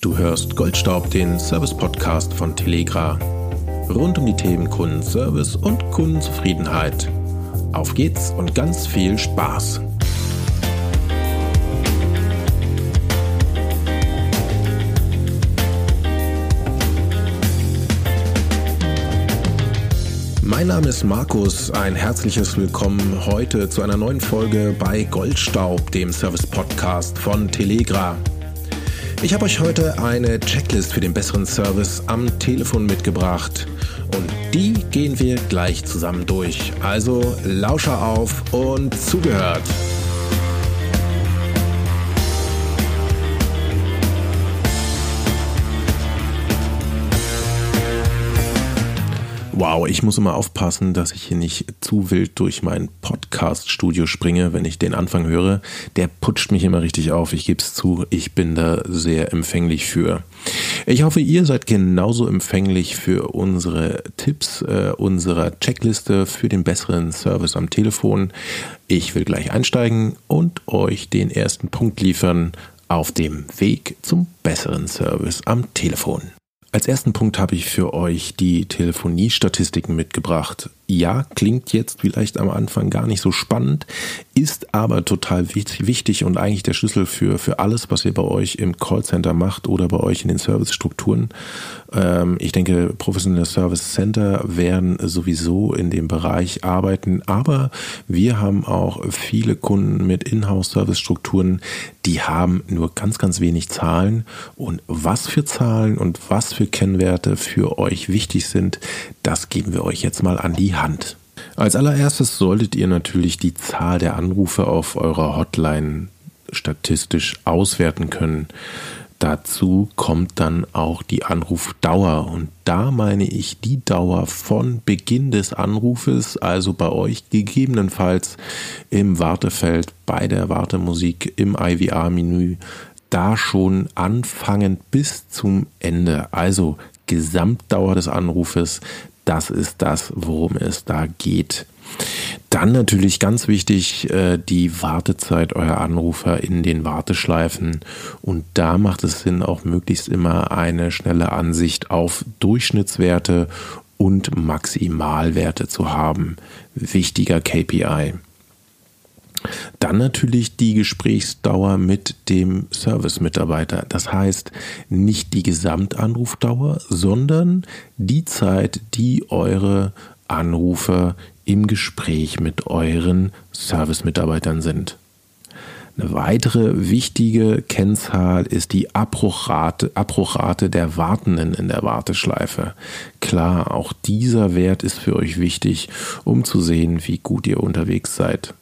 Du hörst Goldstaub, den Service-Podcast von Telegra. Rund um die Themen Kundenservice und Kundenzufriedenheit. Auf geht's und ganz viel Spaß! Mein Name ist Markus, ein herzliches Willkommen heute zu einer neuen Folge bei Goldstaub, dem Service-Podcast von Telegra. Ich habe euch heute eine Checklist für den besseren Service am Telefon mitgebracht und die gehen wir gleich zusammen durch. Also Lauscher auf und zugehört. Wow, ich muss immer aufpassen, dass ich hier nicht zu wild durch mein Podcast-Studio springe, wenn ich den Anfang höre. Der putscht mich immer richtig auf. Ich gebe es zu, ich bin da sehr empfänglich für. Ich hoffe, ihr seid genauso empfänglich für unsere Tipps, äh, unserer Checkliste für den besseren Service am Telefon. Ich will gleich einsteigen und euch den ersten Punkt liefern auf dem Weg zum besseren Service am Telefon. Als ersten Punkt habe ich für euch die Telefoniestatistiken mitgebracht. Ja, klingt jetzt vielleicht am Anfang gar nicht so spannend, ist aber total wichtig und eigentlich der Schlüssel für, für alles, was ihr bei euch im Callcenter macht oder bei euch in den Servicestrukturen. Ähm, ich denke, professionelle Service Center werden sowieso in dem Bereich arbeiten, aber wir haben auch viele Kunden mit Inhouse-Service-Strukturen, die haben nur ganz, ganz wenig Zahlen und was für Zahlen und was für Kennwerte für euch wichtig sind, das geben wir euch jetzt mal an die Hand. Als allererstes solltet ihr natürlich die Zahl der Anrufe auf eurer Hotline statistisch auswerten können. Dazu kommt dann auch die Anrufdauer und da meine ich die Dauer von Beginn des Anrufes, also bei euch gegebenenfalls im Wartefeld, bei der Wartemusik, im IVR-Menü, da schon anfangend bis zum Ende, also Gesamtdauer des Anrufes, das ist das, worum es da geht. Dann natürlich ganz wichtig äh, die Wartezeit eurer Anrufer in den Warteschleifen. Und da macht es Sinn, auch möglichst immer eine schnelle Ansicht auf Durchschnittswerte und Maximalwerte zu haben. Wichtiger KPI. Dann natürlich die Gesprächsdauer mit dem Service-Mitarbeiter. Das heißt nicht die Gesamtanrufdauer, sondern die Zeit, die eure Anrufer im Gespräch mit euren Service-Mitarbeitern sind. Eine weitere wichtige Kennzahl ist die Abbruchrate, Abbruchrate der Wartenden in der Warteschleife. Klar, auch dieser Wert ist für euch wichtig, um zu sehen, wie gut ihr unterwegs seid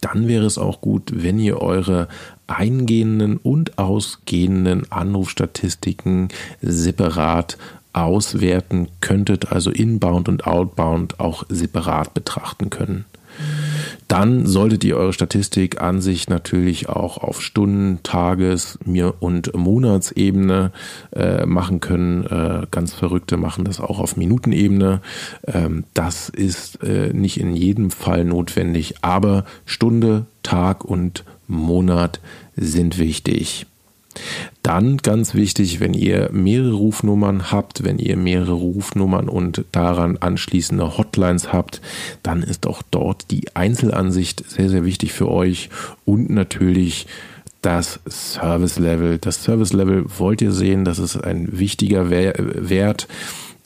dann wäre es auch gut, wenn ihr eure eingehenden und ausgehenden Anrufstatistiken separat auswerten könntet, also inbound und outbound auch separat betrachten können. Dann solltet ihr eure Statistik an sich natürlich auch auf Stunden-, Tages- und Monatsebene äh, machen können. Äh, ganz Verrückte machen das auch auf Minutenebene. Ähm, das ist äh, nicht in jedem Fall notwendig, aber Stunde, Tag und Monat sind wichtig. Dann ganz wichtig, wenn ihr mehrere Rufnummern habt, wenn ihr mehrere Rufnummern und daran anschließende Hotlines habt, dann ist auch dort die Einzelansicht sehr, sehr wichtig für euch und natürlich das Service Level. Das Service Level wollt ihr sehen, das ist ein wichtiger Wert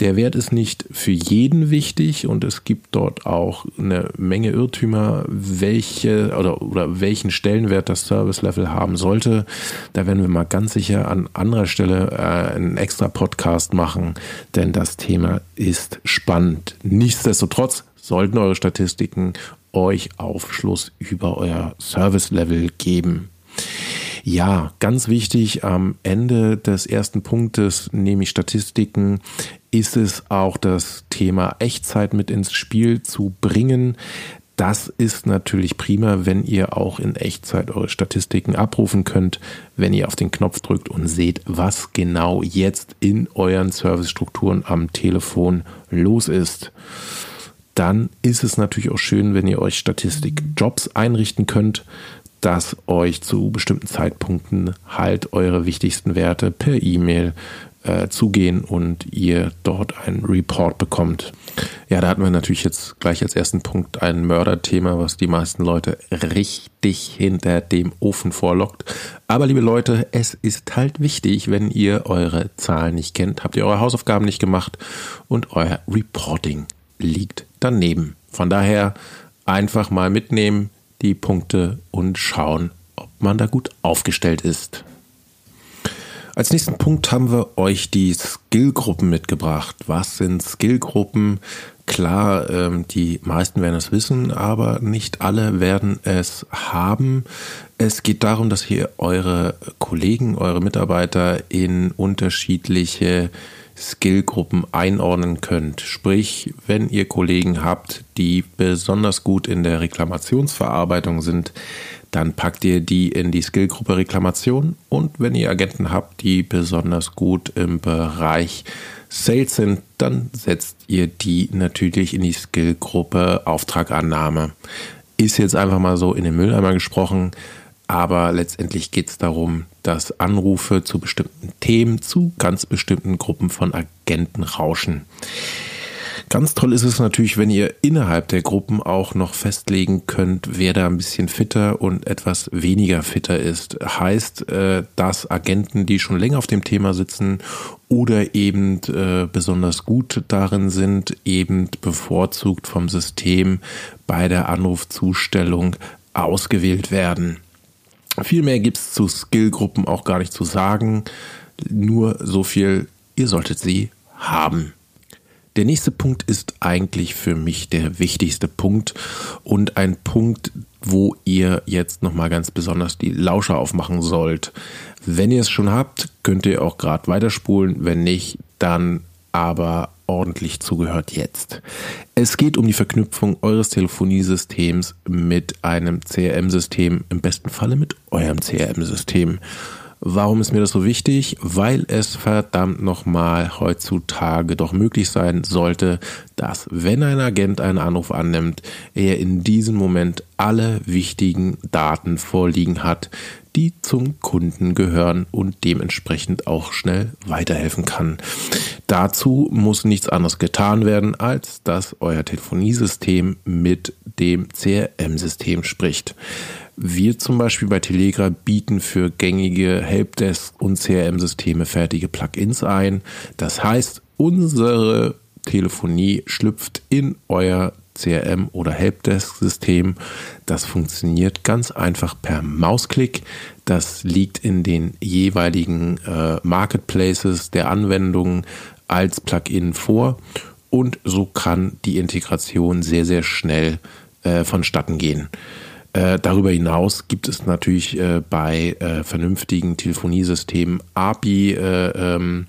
der Wert ist nicht für jeden wichtig und es gibt dort auch eine Menge Irrtümer, welche oder, oder welchen Stellenwert das Service Level haben sollte. Da werden wir mal ganz sicher an anderer Stelle äh, einen extra Podcast machen, denn das Thema ist spannend. Nichtsdestotrotz sollten eure Statistiken euch Aufschluss über euer Service Level geben. Ja, ganz wichtig am Ende des ersten Punktes, nämlich Statistiken, ist es auch das Thema Echtzeit mit ins Spiel zu bringen. Das ist natürlich prima, wenn ihr auch in Echtzeit eure Statistiken abrufen könnt, wenn ihr auf den Knopf drückt und seht, was genau jetzt in euren Servicestrukturen am Telefon los ist. Dann ist es natürlich auch schön, wenn ihr euch Statistikjobs einrichten könnt. dass euch zu bestimmten Zeitpunkten halt eure wichtigsten Werte per E-Mail äh, zugehen und ihr dort einen Report bekommt. Ja, da hatten wir natürlich jetzt gleich als ersten Punkt ein Mörderthema, was die meisten Leute richtig hinter dem Ofen vorlockt. Aber liebe Leute, es ist halt wichtig, wenn ihr eure Zahlen nicht kennt, habt ihr eure Hausaufgaben nicht gemacht und euer Reporting liegt daneben. Von daher einfach mal mitnehmen die Punkte und schauen, ob man da gut aufgestellt ist. Als nächsten Punkt haben wir euch die Skillgruppen mitgebracht. Was sind Skillgruppen? Klar, ähm, die meisten werden es wissen, aber nicht alle werden es haben. Es geht darum, dass ihr eure Kollegen, eure Mitarbeiter in unterschiedliche Skillgruppen einordnen könnt. Sprich, wenn ihr Kollegen habt, die besonders gut in der Reklamationsverarbeitung sind, dann packt ihr die in die Skillgruppe Reklamation und wenn ihr Agenten habt, die besonders gut im Bereich Sales sind, dann setzt ihr die natürlich in die Skillgruppe Auftragannahme. Ist jetzt einfach mal so in den Mülleimer gesprochen, aber letztendlich geht es darum, dass Anrufe zu bestimmten Themen zu ganz bestimmten Gruppen von Agenten rauschen. Ganz toll ist es natürlich, wenn ihr innerhalb der Gruppen auch noch festlegen könnt, wer da ein bisschen fitter und etwas weniger fitter ist. Heißt, äh, dass Agenten, die schon länger auf dem Thema sitzen oder eben äh, besonders gut darin sind, eben bevorzugt vom System bei der Anrufzustellung ausgewählt werden. Viel mehr gibt es zu Skillgruppen auch gar nicht zu sagen. Nur so viel, ihr solltet sie haben. Der nächste Punkt ist eigentlich für mich der wichtigste Punkt und ein Punkt, wo ihr jetzt nochmal ganz besonders die Lauscher aufmachen sollt. Wenn ihr es schon habt, könnt ihr auch gerade weiterspulen. Wenn nicht, dann aber ordentlich zugehört jetzt. Es geht um die Verknüpfung eures Telefoniesystems mit einem CRM-System, im besten Falle mit eurem CRM-System. Warum ist mir das so wichtig? Weil es verdammt nochmal heutzutage doch möglich sein sollte, dass wenn ein Agent einen Anruf annimmt, er in diesem Moment alle wichtigen Daten vorliegen hat, die zum Kunden gehören und dementsprechend auch schnell weiterhelfen kann. Dazu muss nichts anderes getan werden, als dass euer Telefoniesystem mit dem CRM-System spricht. Wir zum Beispiel bei Telegra bieten für gängige Helpdesk und CRM-Systeme fertige Plugins ein. Das heißt, unsere Telefonie schlüpft in euer CRM oder Helpdesk-System. Das funktioniert ganz einfach per Mausklick. Das liegt in den jeweiligen äh, Marketplaces der Anwendungen als Plugin vor und so kann die Integration sehr, sehr schnell äh, vonstatten gehen. Äh, darüber hinaus gibt es natürlich äh, bei äh, vernünftigen Telefoniesystemen API äh, ähm,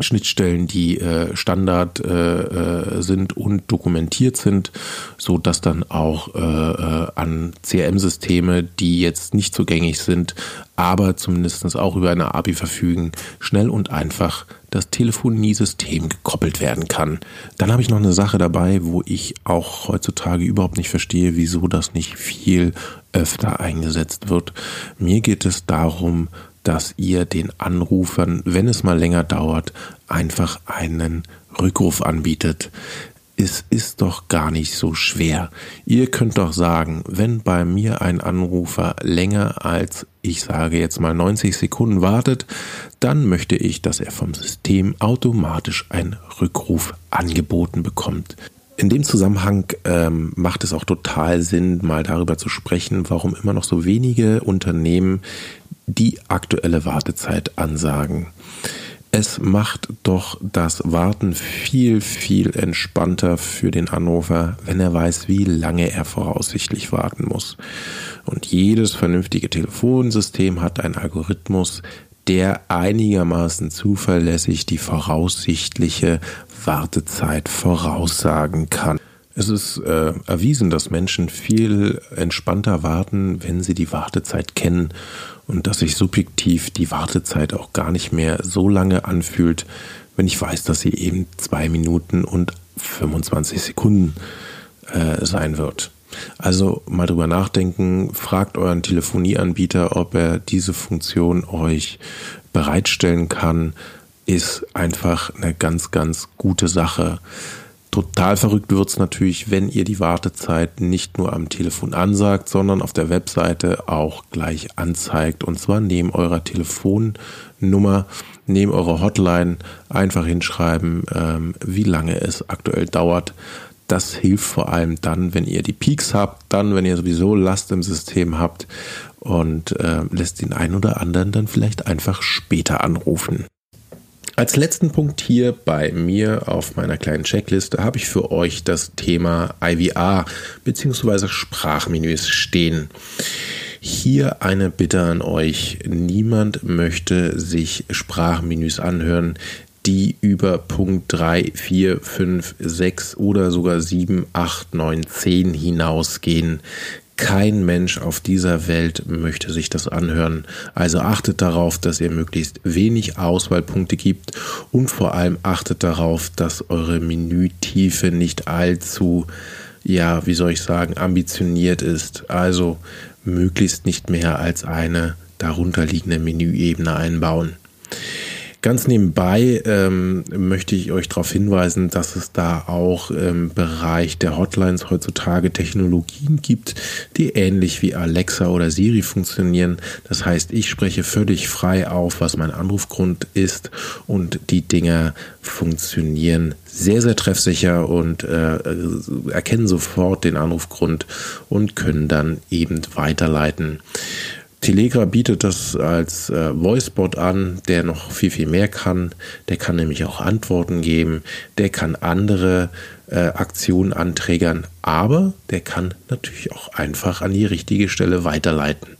Schnittstellen, die äh, Standard äh, sind und dokumentiert sind, so dass dann auch an CRM-Systeme, die jetzt nicht zugänglich sind, aber zumindest auch über eine API verfügen, schnell und einfach das Telefoniesystem gekoppelt werden kann. Dann habe ich noch eine Sache dabei, wo ich auch heutzutage überhaupt nicht verstehe, wieso das nicht viel öfter eingesetzt wird. Mir geht es darum, dass ihr den Anrufern, wenn es mal länger dauert, einfach einen Rückruf anbietet es ist doch gar nicht so schwer. Ihr könnt doch sagen, wenn bei mir ein Anrufer länger als, ich sage jetzt mal 90 Sekunden wartet, dann möchte ich, dass er vom System automatisch einen Rückruf angeboten bekommt. In dem Zusammenhang ähm, macht es auch total Sinn, mal darüber zu sprechen, warum immer noch so wenige Unternehmen die aktuelle Wartezeit ansagen. Es macht doch das Warten viel, viel entspannter für den Anrufer, wenn er weiß, wie lange er voraussichtlich warten muss. Und jedes vernünftige Telefonsystem hat einen Algorithmus, der einigermaßen zuverlässig die voraussichtliche Wartezeit voraussagen kann. Es ist äh, erwiesen, dass Menschen viel entspannter warten, wenn sie die Wartezeit kennen und dass sich subjektiv die Wartezeit auch gar nicht mehr so lange anfühlt, wenn ich weiß, dass sie eben zwei Minuten und 25 Sekunden äh, sein wird. Also mal drüber nachdenken, fragt euren Telefonieanbieter, ob er diese Funktion euch bereitstellen kann, ist einfach eine ganz, ganz gute Sache. Total verrückt wird es natürlich, wenn ihr die Wartezeit nicht nur am Telefon ansagt, sondern auf der Webseite auch gleich anzeigt. Und zwar neben eurer Telefonnummer, neben eurer Hotline einfach hinschreiben, ähm, wie lange es aktuell dauert. Das hilft vor allem dann, wenn ihr die Peaks habt, dann, wenn ihr sowieso Last im System habt und äh, lässt den einen oder anderen dann vielleicht einfach später anrufen. Als letzten Punkt hier bei mir auf meiner kleinen Checkliste habe ich für euch das Thema IVR bzw. Sprachmenüs stehen. Hier eine Bitte an euch. Niemand möchte sich Sprachmenüs anhören, die über Punkt 3, 4, 5, 6 oder sogar 7, 8, 9, 10 hinausgehen. Kein Mensch auf dieser Welt möchte sich das anhören. Also achtet darauf, dass ihr möglichst wenig Auswahlpunkte gibt und vor allem achtet darauf, dass eure Menütiefe nicht allzu, ja, wie soll ich sagen, ambitioniert ist. Also möglichst nicht mehr als eine darunterliegende Menüebene einbauen. Ganz nebenbei ähm, möchte ich euch darauf hinweisen, dass es da auch im Bereich der Hotlines heutzutage Technologien gibt, die ähnlich wie Alexa oder Siri funktionieren. Das heißt, ich spreche völlig frei auf, was mein Anrufgrund ist und die Dinge funktionieren sehr, sehr treffsicher und äh, erkennen sofort den Anrufgrund und können dann eben weiterleiten. Telegra bietet das als äh, Voicebot an, der noch viel, viel mehr kann. Der kann nämlich auch Antworten geben, der kann andere äh, Aktionen anträgern, aber der kann natürlich auch einfach an die richtige Stelle weiterleiten.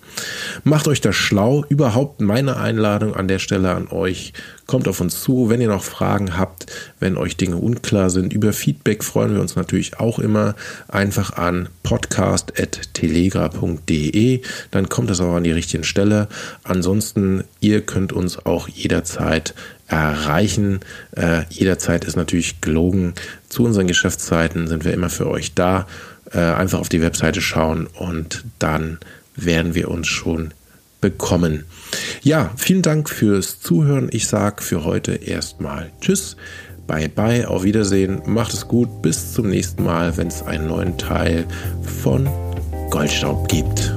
Macht euch das schlau. Überhaupt meine Einladung an der Stelle an euch. Kommt auf uns zu, wenn ihr noch Fragen habt, wenn euch Dinge unklar sind. Über Feedback freuen wir uns natürlich auch immer. Einfach an podcast.telegra.de. Dann kommt das auch an die richtige Stelle. Ansonsten, ihr könnt uns auch jederzeit erreichen. Äh, jederzeit ist natürlich gelogen. Zu unseren Geschäftszeiten sind wir immer für euch da. Äh, einfach auf die Webseite schauen und dann werden wir uns schon bekommen. Ja, vielen Dank fürs Zuhören. Ich sage für heute erstmal Tschüss, bye bye, auf Wiedersehen, macht es gut, bis zum nächsten Mal, wenn es einen neuen Teil von Goldstaub gibt.